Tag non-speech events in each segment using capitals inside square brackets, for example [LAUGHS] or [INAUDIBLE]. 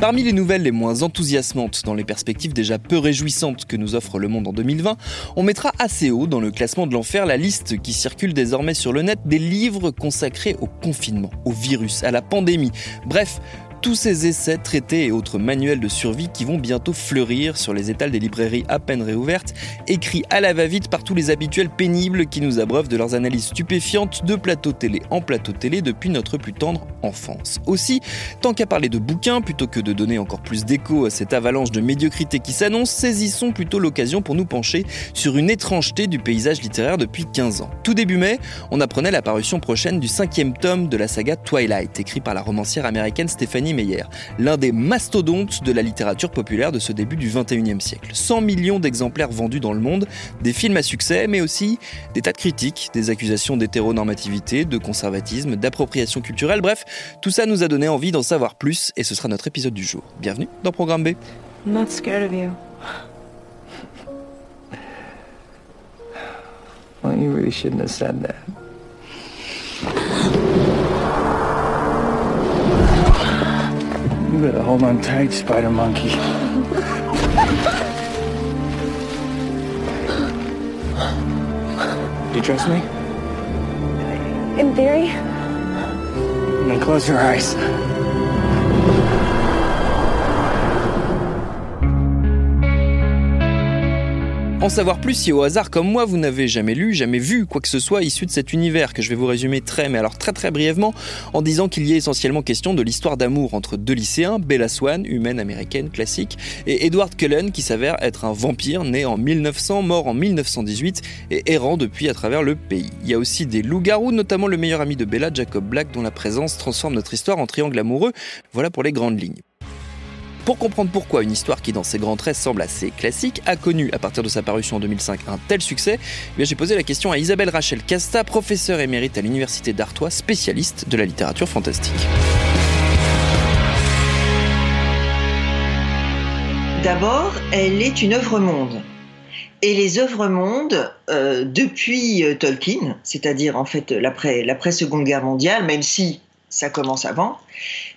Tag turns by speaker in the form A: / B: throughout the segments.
A: Parmi les nouvelles les moins enthousiasmantes dans les perspectives déjà peu réjouissantes que nous offre le monde en 2020, on mettra assez haut dans le classement de l'enfer la liste qui circule désormais sur le net des livres consacrés au confinement, au virus, à la pandémie. Bref, tous ces essais, traités et autres manuels de survie qui vont bientôt fleurir sur les étals des librairies à peine réouvertes, écrits à la va-vite par tous les habituels pénibles qui nous abreuvent de leurs analyses stupéfiantes de plateau télé en plateau télé depuis notre plus tendre enfance. Aussi, tant qu'à parler de bouquins, plutôt que de donner encore plus d'écho à cette avalanche de médiocrité qui s'annonce, saisissons plutôt l'occasion pour nous pencher sur une étrangeté du paysage littéraire depuis 15 ans. Tout début mai, on apprenait la parution prochaine du cinquième tome de la saga Twilight, écrit par la romancière américaine Stephanie Meyer, l'un des mastodontes de la littérature populaire de ce début du 21e siècle. 100 millions d'exemplaires vendus dans le monde, des films à succès, mais aussi des tas de critiques, des accusations d'hétéronormativité, de conservatisme, d'appropriation culturelle, bref, tout ça nous a donné envie d'en savoir plus et ce sera notre épisode du jour. Bienvenue dans Programme B.
B: I'm not scared of you.
C: Well, you really shouldn't have said that. You better hold on tight, Spider Monkey. Do you trust me?
B: In theory,
C: Then close your eyes.
A: En savoir plus si au hasard comme moi vous n'avez jamais lu, jamais vu quoi que ce soit issu de cet univers que je vais vous résumer très mais alors très très brièvement en disant qu'il y est essentiellement question de l'histoire d'amour entre deux lycéens, Bella Swan, humaine américaine classique, et Edward Cullen qui s'avère être un vampire né en 1900, mort en 1918 et errant depuis à travers le pays. Il y a aussi des loups-garous, notamment le meilleur ami de Bella, Jacob Black, dont la présence transforme notre histoire en triangle amoureux. Voilà pour les grandes lignes. Pour comprendre pourquoi une histoire qui dans ses grands traits semble assez classique a connu à partir de sa parution en 2005 un tel succès, eh j'ai posé la question à Isabelle Rachel Casta, professeure émérite à l'université d'Artois, spécialiste de la littérature fantastique.
D: D'abord, elle est une œuvre monde. Et les œuvres mondes, euh, depuis euh, Tolkien, c'est-à-dire en fait l'après l'après Seconde Guerre mondiale, même si ça commence avant,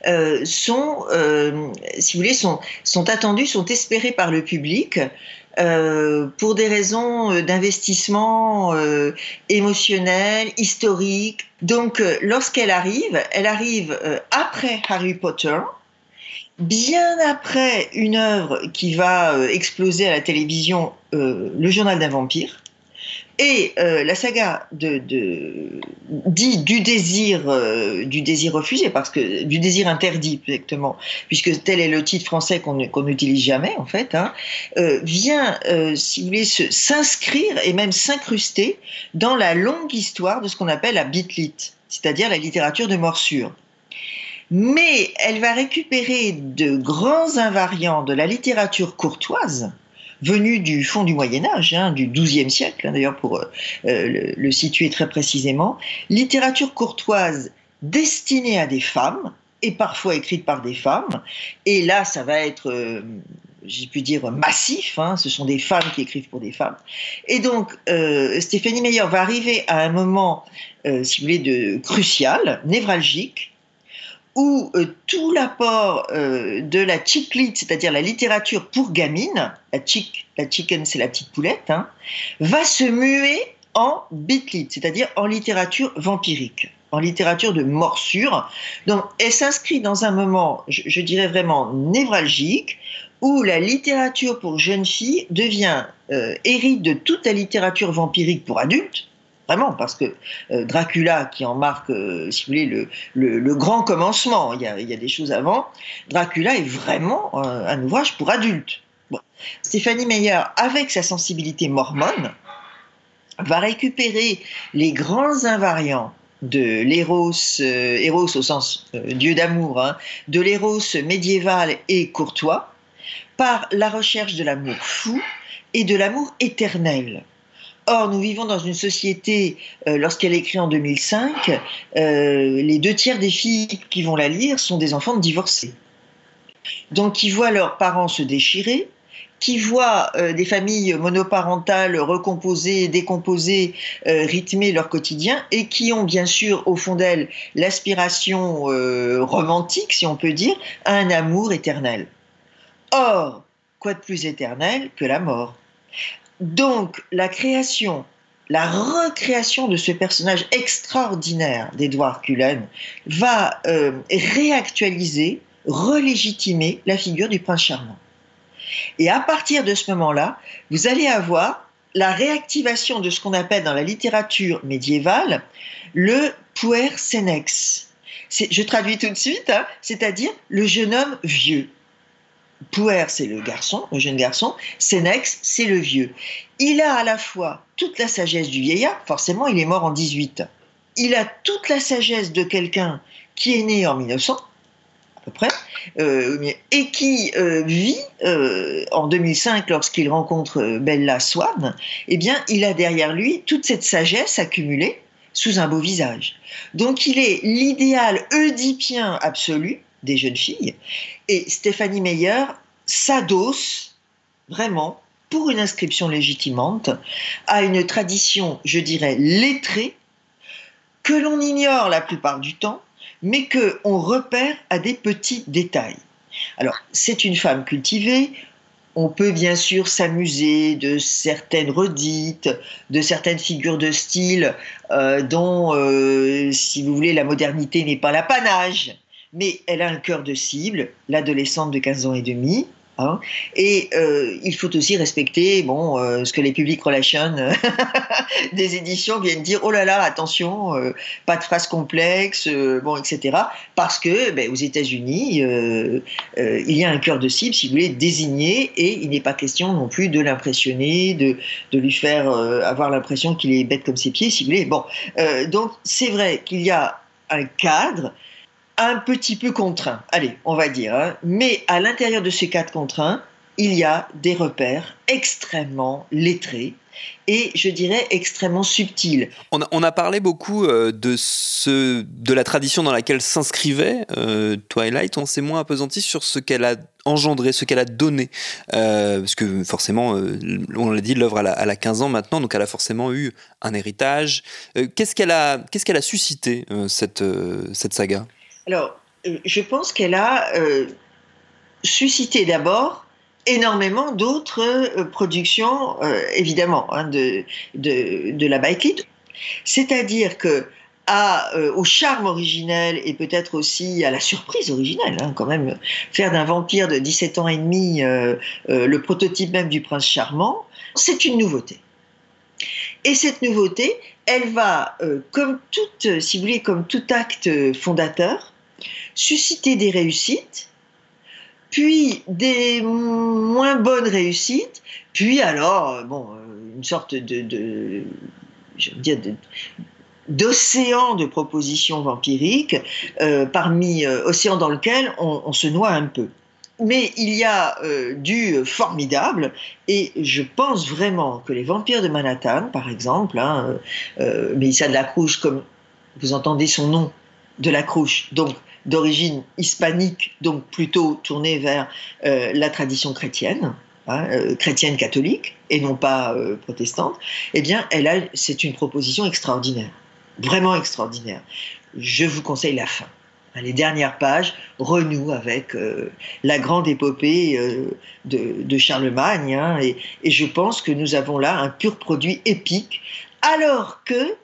D: euh, sont, euh, si vous voulez, sont, sont attendus, sont espérés par le public euh, pour des raisons euh, d'investissement émotionnel, historique. Donc, lorsqu'elle arrive, elle arrive après Harry Potter, bien après une œuvre qui va exploser à la télévision, Le Journal d'un vampire. Et euh, la saga de, dit du désir euh, du désir refusé parce que du désir interdit exactement puisque tel est le titre français qu'on n'utilise jamais en fait hein, euh, vient si vous voulez s'inscrire et même s'incruster dans la longue histoire de ce qu'on appelle la bitlit c'est-à-dire la littérature de morsure. Mais elle va récupérer de grands invariants de la littérature courtoise venus du fond du Moyen Âge, hein, du XIIe siècle, hein, d'ailleurs pour euh, euh, le, situer très précisément, littérature courtoise destinée à des femmes et parfois écrite par des femmes. Et là, ça va être, euh, j'ai pu dire, massif. hein, ce sont des femmes qui écrivent pour des femmes. Et donc, Stéphanie Meyer va arriver à un moment, si vous voulez, de crucial, névralgique, où euh, tout l'apport euh, de la chick lit, c'est-à-dire la littérature pour gamine, la chick, la chicken c'est la petite poulette, hein, va se muer en bitlit, c'est-à-dire en littérature vampirique. en littérature de morsure. Donc, elle s'inscrit dans un moment, je, je, dirais vraiment névralgique, où la littérature pour jeunes filles devient euh, hérite de toute la littérature vampirique pour adultes. Vraiment, parce que euh, Dracula, qui en marque, euh, si vous voulez, le, grand commencement, il y, a, des choses avant, Dracula est vraiment un ouvrage pour adultes. Stéphanie Meyer, avec sa sensibilité mormone, va récupérer les grands invariants de l'éros, euh, au sens euh, dieu d'amour, hein, de l'éros médiéval et courtois, par la recherche de l'amour fou et de l'amour éternel. Or, nous vivons dans une société, euh, lorsqu'elle écrit en 2005, euh, les deux tiers des filles qui vont la lire sont des enfants de divorcés. Donc, qui voient leurs parents se déchirer, qui voient euh, des familles monoparentales recomposées, décomposées, rythmer leur quotidien, et qui ont bien sûr au fond d'elles l'aspiration romantique, si on peut dire, à un amour éternel. Or, quoi de plus éternel que la mort? Donc, la création, la recréation de ce personnage extraordinaire d'Edward Cullen va euh, réactualiser, relégitimer la figure du prince charmant. Et à partir de ce moment-là, vous allez avoir la réactivation de ce qu'on appelle dans la littérature médiévale le puer senex. Je traduis tout de suite, hein, c'est-à-dire le jeune homme vieux. Puer, c'est le garçon, le jeune garçon. Senex, c'est le vieux. Il a à la fois toute la sagesse du vieillard, forcément, il est mort en 18. Il a toute la sagesse de quelqu'un qui est né en 1900, à peu près, euh, et qui euh, vit euh, en 2005 lorsqu'il rencontre Bella Swan, eh bien, il a derrière lui toute cette sagesse accumulée sous un beau visage. Donc, il est l'idéal oedipien absolu des jeunes filles, et Stéphanie Meyer s'adosse vraiment pour une inscription légitimante à une tradition, je dirais, lettrée, que l'on ignore la plupart du temps, mais qu'on repère à des petits détails. Alors, c'est une femme cultivée, on peut bien sûr s'amuser de certaines redites, de certaines figures de style euh, dont, euh, si vous voulez, la modernité n'est pas l'apanage, mais elle a un cœur de cible, l'adolescente de 15 ans et demi, Hein et euh, il faut aussi respecter bon, euh, ce que les public relations [LAUGHS] des éditions viennent dire oh là là, attention, euh, pas de phrases complexes, bon, etc. Parce que ben, aux États-Unis, il y a un cœur de cible, si vous voulez, désigné, et il n'est pas question non plus de l'impressionner, de, de, lui faire avoir l'impression qu'il est bête comme ses pieds, si vous voulez. Bon, donc c'est vrai qu'il y a un cadre un petit peu contraint, allez, on va dire. Hein. Mais à l'intérieur de ces quatre contraints, il y a des repères extrêmement lettrés et je dirais extrêmement subtils.
A: On a, parlé beaucoup euh, de, la tradition dans laquelle s'inscrivait euh, Twilight. On s'est moins appesanti sur ce qu'elle a engendré, ce qu'elle a donné. Euh, parce que forcément, on l'a dit, l'œuvre a, a 15 ans maintenant, donc elle a forcément eu un héritage. Qu'est-ce qu'elle a, suscité, cette saga?
D: Alors, je pense qu'elle a euh, suscité d'abord énormément d'autres euh, productions, euh, évidemment, hein, de, la Baiklit. C'est-à-dire que euh, charme originel et peut-être aussi à la surprise originelle, hein, quand même, faire d'un vampire de 17 ans et demi euh, euh, le prototype même du prince charmant, c'est une nouveauté. Et cette nouveauté, elle va, comme toute, si vous voulez, comme tout acte fondateur, susciter des réussites, puis des moins bonnes réussites, puis alors, bon, une sorte de, je veux dire, de, d'océan de propositions vampiriques, euh, parmi euh, océan dans lequel on, se noie un peu. Mais il y a euh, du formidable, et je pense vraiment que les vampires de Manhattan, par exemple, hein, euh, Mélissa de la Crouche, comme vous entendez son nom, de la Crouche, donc d'origine hispanique, donc plutôt tournée vers euh, la tradition chrétienne, hein, euh, chrétienne catholique et non pas euh, protestante, eh bien, elle a, c'est une proposition extraordinaire, vraiment extraordinaire. Je vous conseille la fin. Les dernières pages renouent avec la grande épopée de, Charlemagne, hein, et je pense que nous avons là un pur produit épique, alors que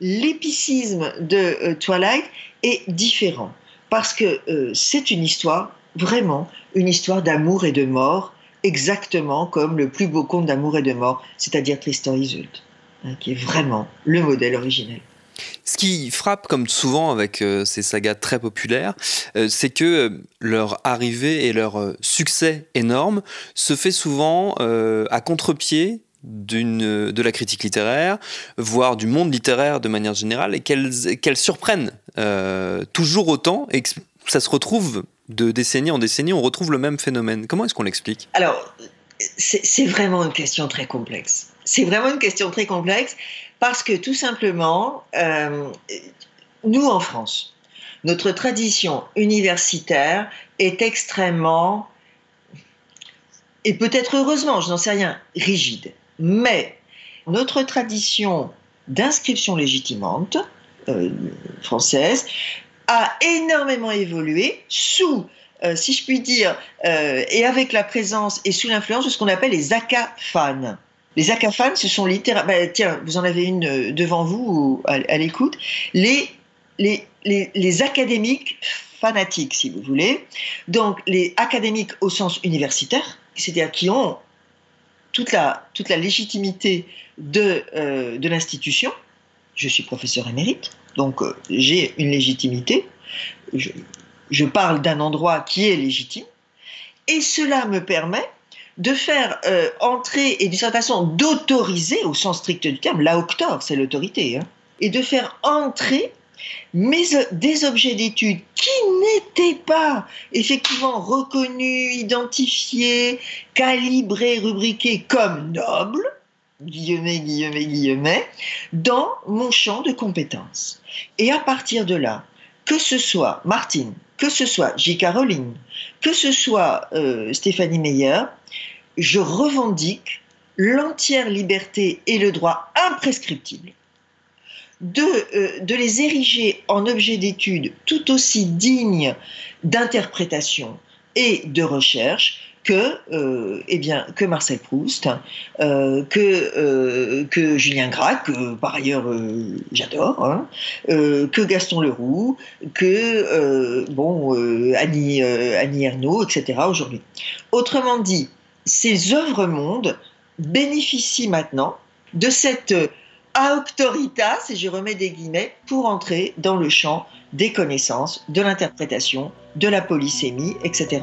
D: l'épicisme de Twilight est différent parce que c'est une histoire, vraiment, une histoire d'amour et de mort, exactement comme le plus beau conte d'amour et de mort, c'est-à-dire Tristan Isolde, hein, qui est vraiment le modèle originel.
A: Ce qui frappe, comme souvent avec euh, ces sagas très populaires, euh, c'est que euh, leur arrivée et leur succès énorme se fait souvent à contre-pied de la critique littéraire, voire du monde littéraire de manière générale, et qu'elles surprennent toujours autant et que ça se retrouve de décennie en décennie, on retrouve le même phénomène. Comment est-ce qu'on l'explique?
D: Alors, c'est vraiment une question très complexe. C'est vraiment une question très complexe parce que tout simplement, euh, nous en France, notre tradition universitaire est extrêmement, et peut-être heureusement, je n'en sais rien, rigide. Mais notre tradition d'inscription légitimante euh, française a énormément évolué sous, euh, si je puis dire, et avec la présence et sous l'influence de ce qu'on appelle les fans. Les acafanes, ce sont littéralement. Bah, tiens, vous en avez une euh, devant vous à, l'écoute. Les, les, les, académiques fanatiques, si vous voulez. Donc, les académiques au sens universitaire, c'est-à-dire qui ont toute la, légitimité de, euh, de l'institution. Je suis professeur émérite, donc euh, j'ai une légitimité. Je, je parle d'un endroit qui est légitime. Et cela me permet de faire euh, entrer et d'une certaine façon d'autoriser, au sens strict du terme, la octor, c'est l'autorité, hein, et de faire entrer mais euh, des objets d'étude qui n'étaient pas effectivement reconnus, identifiés, calibrés, rubriqués comme nobles, guillemets, guillemets, guillemets, dans mon champ de compétences. Et à partir de là, que ce soit Martine, que ce soit J. Caroline, que ce soit euh, Stéphanie Meyer, je revendique l'entière liberté et le droit imprescriptible de, euh, de les ériger en objets d'étude tout aussi dignes d'interprétation et de recherche que, euh, eh Marcel Proust, euh, que, Julien Gracq, que par ailleurs j'adore, hein, que Gaston Leroux, que bon, Annie, Annie etc. aujourd'hui. Autrement dit, ces œuvres mondes bénéficient maintenant de cette autoritas, et je remets des guillemets, pour entrer dans le champ des connaissances, de l'interprétation, de la polysémie, etc.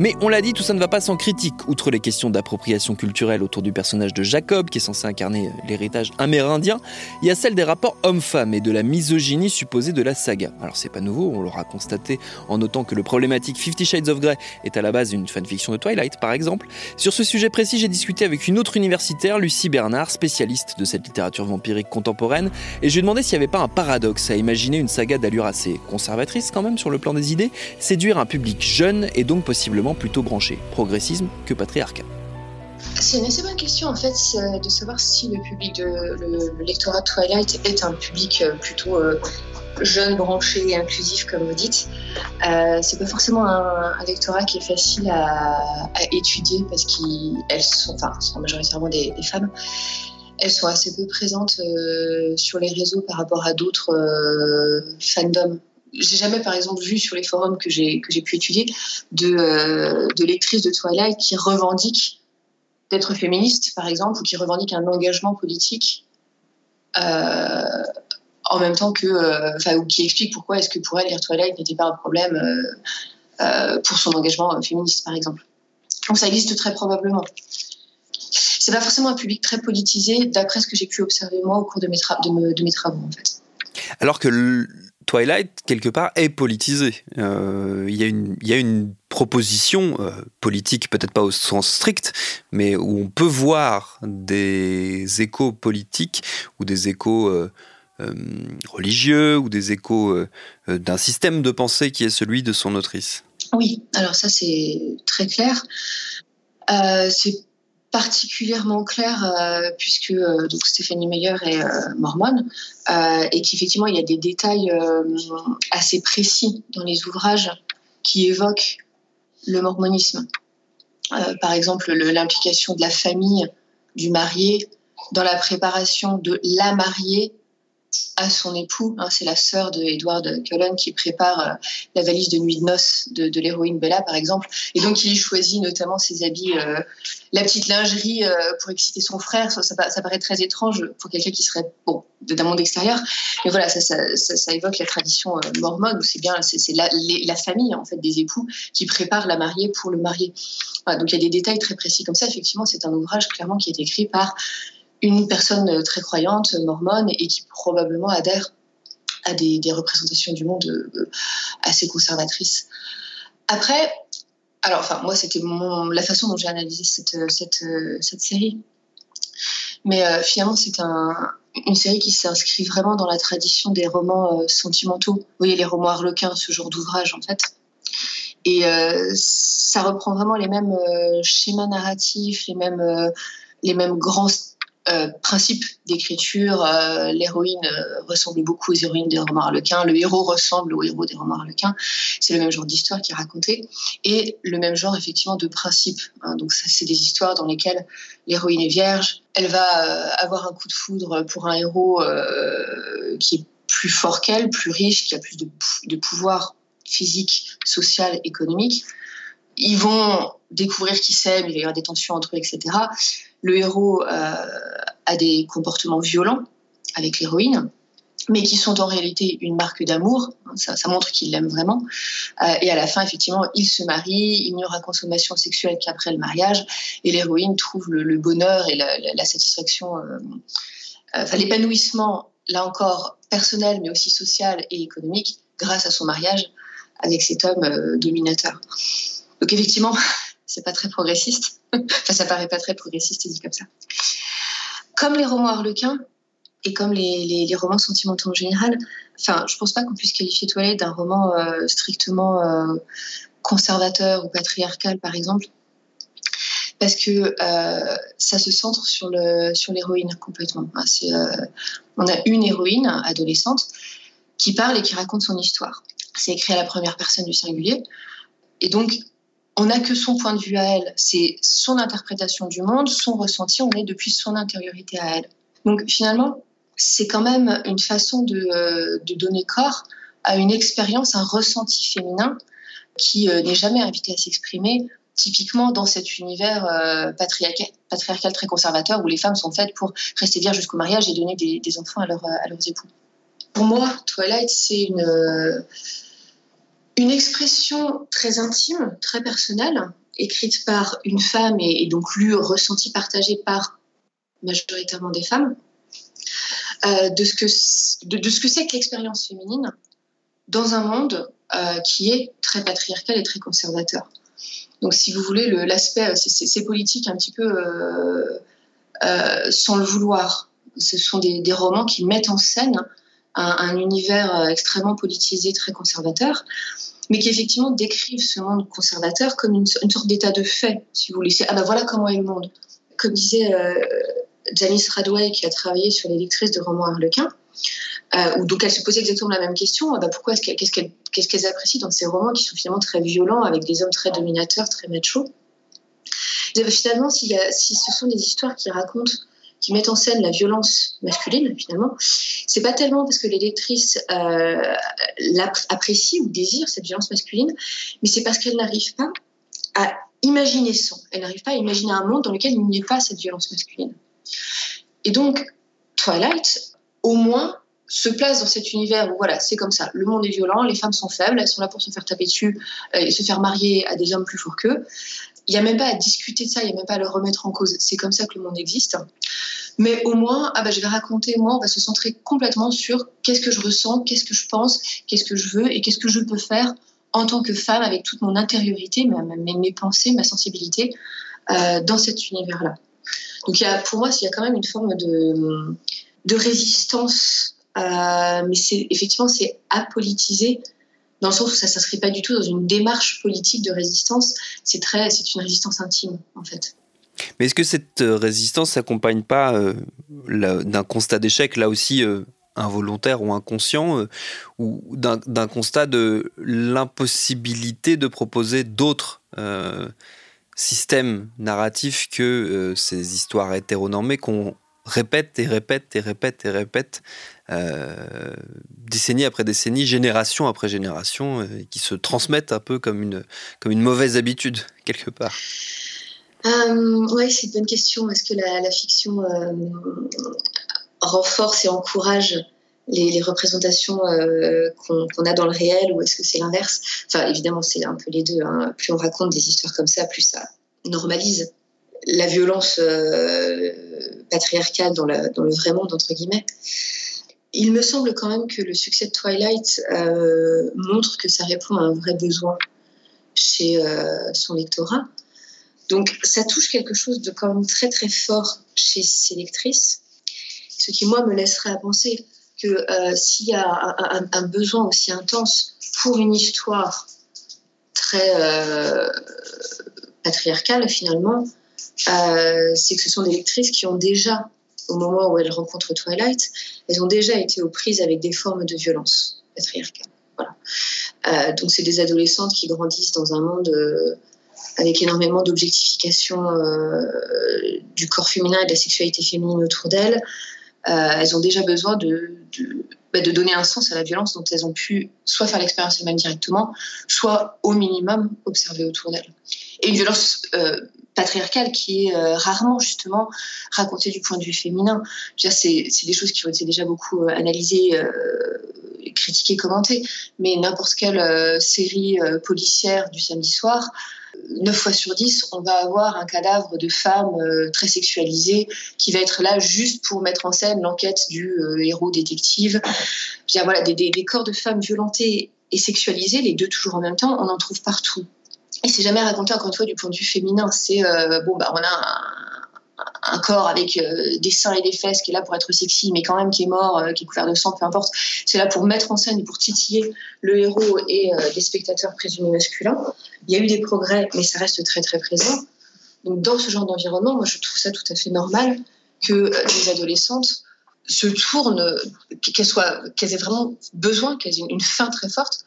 A: Mais on l'a dit, tout ça ne va pas sans critique. Outre les questions d'appropriation culturelle autour du personnage de Jacob, qui est censé incarner euh, l'héritage amérindien, il y a celle des rapports hommes-femmes et de la misogynie supposée de la saga. Alors c'est pas nouveau, on l'aura constaté en notant que le problématique Fifty Shades of Grey est à la base d'une fanfiction de Twilight, par exemple. Sur ce sujet précis, j'ai discuté avec une autre universitaire, Lucie Bernard, spécialiste de cette littérature vampirique contemporaine, et je lui ai demandé s'il n'y avait pas un paradoxe à imaginer une saga d'allure assez conservatrice quand même sur le plan des idées, séduire un public jeune et donc plutôt branché, progressisme que patriarcat
E: c'est une assez bonne question en fait de savoir si le public de le, lectorat Twilight est un public euh, plutôt euh, jeune, branché et inclusif comme vous dites. Euh, c'est pas forcément un, lectorat qui est facile à, étudier parce qu'elles sont, enfin, sont majoritairement des, femmes. Elles sont assez peu présentes euh, sur les réseaux par rapport à d'autres fandoms j'ai jamais, par exemple, vu sur les forums que j'ai que j'ai pu étudier de, euh, de lectrices de Twilight qui revendiquent d'être féministes, par exemple, ou qui revendiquent un engagement politique euh, en même temps que, euh, enfin, ou qui expliquent pourquoi est-ce que pour elle lire Twilight n'était pas un problème pour son engagement féministe, par exemple. Donc ça existe très probablement. C'est pas forcément un public très politisé, d'après ce que j'ai pu observer moi au cours de mes, de mes travaux, en fait.
A: Alors que Twilight, quelque part, est politisé. Euh, il y, a une proposition euh, politique, peut-être pas au sens strict, mais où on peut voir des échos politiques ou des échos euh, religieux ou des échos d'un système de pensée qui est celui de son autrice.
E: Oui, alors ça c'est très clair. c'est particulièrement clair euh, puisque euh, donc Stéphanie Meyer est euh, mormone et qu'effectivement il y a des détails assez précis dans les ouvrages qui évoquent le mormonisme. par exemple, l'implication de la famille du marié dans la préparation de la mariée à son époux. Hein, c'est la sœur de Edward Cullen qui prépare euh, la valise de nuit de noces de, l'héroïne Bella, par exemple. Et donc, il choisit notamment ses habits, euh, la petite lingerie euh, pour exciter son frère. Ça, paraît très étrange pour quelqu'un qui serait bon, d'un monde extérieur. Mais voilà, ça, ça évoque la tradition mormone où c'est bien, c'est la, la, famille en fait des époux qui prépare la mariée pour le marié. donc, il y a des détails très précis comme ça. Effectivement, c'est un ouvrage clairement qui est écrit par une personne euh, très croyante, mormone, et qui probablement adhère à des, représentations du monde euh, assez conservatrices. Après, alors, enfin, moi, c'était la façon dont j'ai analysé cette, euh, cette, série. Mais finalement, c'est une série qui s'inscrit vraiment dans la tradition des romans sentimentaux. Vous voyez, les romans harlequins, ce genre d'ouvrage, en fait. Et ça reprend vraiment les mêmes schémas narratifs, les mêmes, les mêmes grands euh, principe d'écriture, euh, l'héroïne euh, ressemble beaucoup aux héroïnes des romans harlequins, le héros ressemble aux héros des romans harlequins. C'est le même genre d'histoire qui est racontée et le même genre effectivement de principe. Hein. donc c'est des histoires dans lesquelles l'héroïne est vierge, elle va avoir un coup de foudre pour un héros qui est plus fort qu'elle, plus riche, qui a plus de, pouvoir physique, social, économique. Ils vont découvrir qui s'aiment, il va y avoir des tensions entre eux, etc le héros a des comportements violents avec l'héroïne, mais qui sont en réalité une marque d'amour. Ça, montre qu'il l'aime vraiment. Euh, et à la fin, effectivement, il se marie, il n'y aura consommation sexuelle qu'après le mariage, et l'héroïne trouve le, bonheur et la, satisfaction, euh, enfin, l'épanouissement, là encore, personnel, mais aussi social et économique, grâce à son mariage avec cet homme dominateur. Donc effectivement, [LAUGHS] c'est pas très progressiste. [LAUGHS] enfin, ça paraît pas très progressiste dit comme ça. Comme les romans harlequins et comme les, romans sentimentaux en général, enfin, je pense pas qu'on puisse qualifier Toilette d'un roman euh, strictement euh, conservateur ou patriarcal, par exemple, parce que euh, ça se centre sur le sur l'héroïne complètement. Hein, on a une héroïne adolescente qui parle et qui raconte son histoire. C'est écrit à la première personne du singulier. Et donc, on n'a que son point de vue à elle, c'est son interprétation du monde, son ressenti, on est depuis son intériorité à elle. Donc finalement, c'est quand même une façon de, euh, donner corps à une expérience, un ressenti féminin qui euh, n'est jamais invité à s'exprimer, typiquement dans cet univers euh, patriarcal, très conservateur où les femmes sont faites pour rester vierges jusqu'au mariage et donner des, enfants à, à, leurs époux. Pour moi, Twilight, c'est une une expression très intime, très personnelle, écrite par une femme et, donc lue, ressentie, partagée par majoritairement des femmes, euh, de ce que de, ce que c'est que l'expérience féminine dans un monde euh, qui est très patriarcal et très conservateur. Donc, si vous voulez, l'aspect, c'est politique un petit peu euh, sans le vouloir. Ce sont des, romans qui mettent en scène un, un univers extrêmement politisé, très conservateur, mais qui effectivement décrivent ce monde conservateur comme une, sorte d'état de fait, si vous voulez. Ah ben voilà comment est le monde. Comme disait euh, Janice Radway, qui a travaillé sur les lectrices de romans harlequins, euh, donc elle se posait exactement la même question. bah pourquoi est-ce qu'elles, qu'est-ce qu'elles apprécient dans ces romans qui sont finalement très violents, avec des hommes très dominateurs, très machos? Finalement, si ce sont des histoires qui racontent qui mettent en scène la violence masculine finalement, c'est pas tellement parce que les lectrices euh, apprécient ou désirent cette violence masculine, mais c'est parce qu'elles n'arrivent pas à imaginer sans. Elles n'arrivent pas à imaginer un monde dans lequel il n'y ait pas cette violence masculine. Et donc, Twilight, au moins, se place dans cet univers où voilà, c'est comme ça. Le monde est violent, les femmes sont faibles, elles sont là pour se faire taper dessus euh, et se faire marier à des hommes plus forts qu'eux. Il n'y a même pas à discuter de ça, il n'y a même pas à le remettre en cause. C'est comme ça que le monde existe. Mais au moins, ah bah, je vais raconter, moi, on va se centrer complètement sur qu'est-ce que je ressens, qu'est-ce que je pense, qu'est-ce que je veux et qu'est-ce que je peux faire en tant que femme avec toute mon intériorité, mes, mes pensées, ma sensibilité euh, dans cet univers-là. Donc y a, pour moi, il y a quand même une forme de, de résistance, euh, mais effectivement c'est apolitisé dans le sens où ça ne s'inscrit pas du tout dans une démarche politique de résistance. C'est très, c'est une résistance intime en fait.
A: Mais est-ce que cette euh, résistance s'accompagne pas euh, d'un constat d'échec, là aussi euh, involontaire ou inconscient, ou d'un constat de l'impossibilité de proposer d'autres systèmes narratifs que ces histoires hétéronormées qu'on répète et répète et répète et répète, euh, décennie après décennie, génération après génération, et qui se transmettent un peu comme une, comme une mauvaise habitude, [LAUGHS] quelque part
E: Oui, c'est une bonne question. Est-ce que la, fiction renforce et encourage les, représentations qu'on a dans le réel ou est-ce que c'est l'inverse? Enfin, évidemment, c'est un peu les deux. Hein. Plus on raconte des histoires comme ça, plus ça normalise la violence euh, patriarcale dans, le vrai monde, entre guillemets. Il me semble quand même que le succès de Twilight euh, montre que ça répond à un vrai besoin chez euh, son lectorat. Donc ça touche quelque chose de quand même très très fort chez ses lectrices, ce qui moi me laisserait à penser que s'il y a un, besoin aussi intense pour une histoire très patriarcale finalement, euh, c'est que ce sont des lectrices qui ont déjà, au moment où elles rencontrent Twilight, elles ont déjà été aux prises avec des formes de violence patriarcale. Euh, donc c'est des adolescentes qui grandissent dans un monde euh, avec énormément d'objectification du corps féminin et de la sexualité féminine autour d'elles. elles ont déjà besoin de, bah, de, donner un sens à la violence dont elles ont pu soit faire l'expérience elles-mêmes directement, soit au minimum observer autour d'elles. Et une violence patriarcale qui est euh, rarement justement racontée du point de vue féminin. C'est des choses qui ont été déjà beaucoup euh, analysées, euh, critiquées, commentées, mais n'importe quelle série policière du samedi soir, 9 fois sur 10, on va avoir un cadavre de femme très sexualisée qui va être là juste pour mettre en scène l'enquête du héros détective. Voilà, des, des, corps de femmes violentées et sexualisées, les deux toujours en même temps, on en trouve partout. Et c'est jamais raconté encore une fois du point de vue féminin. C'est euh, bon, bah on a un, corps avec euh, des seins et des fesses qui est là pour être sexy, mais quand même qui est mort, euh, qui est couvert de sang, peu importe. C'est là pour mettre en scène et pour titiller le héros et des spectateurs présumés masculins. Il y a eu des progrès, mais ça reste très très présent. Donc dans ce genre d'environnement, moi je trouve ça tout à fait normal que les adolescentes se tournent, qu'elles aient vraiment besoin, qu'elles aient une fin très forte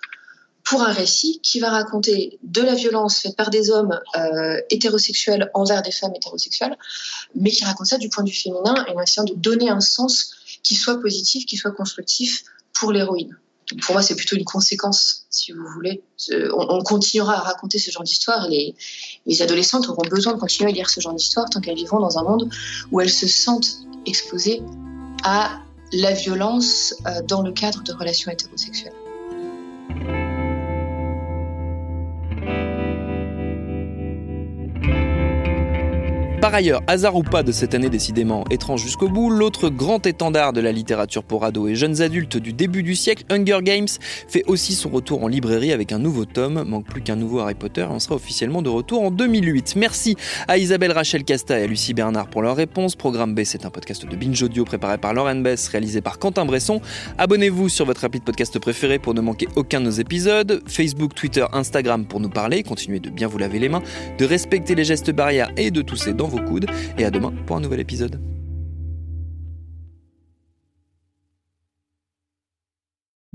E: pour un récit qui va raconter de la violence faite par des hommes euh, hétérosexuels envers des femmes hétérosexuelles, mais qui raconte ça du point de vue féminin et en de donner un sens qui soit positif, qui soit constructif pour l'héroïne. Pour moi, c'est plutôt une conséquence, si vous voulez. On, continuera à raconter ce genre d'histoire. Les, les adolescentes auront besoin de continuer à lire ce genre d'histoire tant qu'elles vivront dans un monde où elles se sentent exposées à la violence euh, dans le cadre de relations hétérosexuelles.
A: Par ailleurs, hasard ou pas de cette année décidément étrange jusqu'au bout, l'autre grand étendard de la littérature pour ados et jeunes adultes du début du siècle, Hunger Games, fait aussi son retour en librairie avec un nouveau tome. Manque plus qu'un nouveau Harry Potter et on sera officiellement de retour en 2008. Merci à Isabelle Rachel Casta et à Lucie Bernard pour leur réponse. Programme B, c'est un podcast de Binge Audio préparé par Lauren Bess, réalisé par Quentin Bresson. Abonnez-vous sur votre appli de podcast préféré pour ne manquer aucun de nos épisodes. Facebook, Twitter, Instagram pour nous parler. Continuez de bien vous laver les mains, de respecter les gestes barrières et de tousser dans coudes. Et à demain pour un nouvel épisode.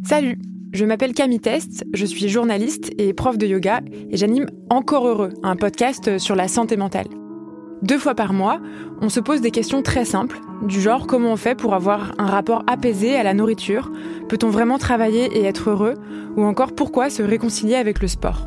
F: Salut, je m'appelle Camille Test, je suis journaliste et prof de yoga et j'anime Encore Heureux, un podcast sur la santé mentale. Deux fois par mois, on se pose des questions très simples, du genre comment on fait pour avoir un rapport apaisé à la nourriture, peut-on vraiment travailler et être heureux, ou encore pourquoi se réconcilier avec le sport.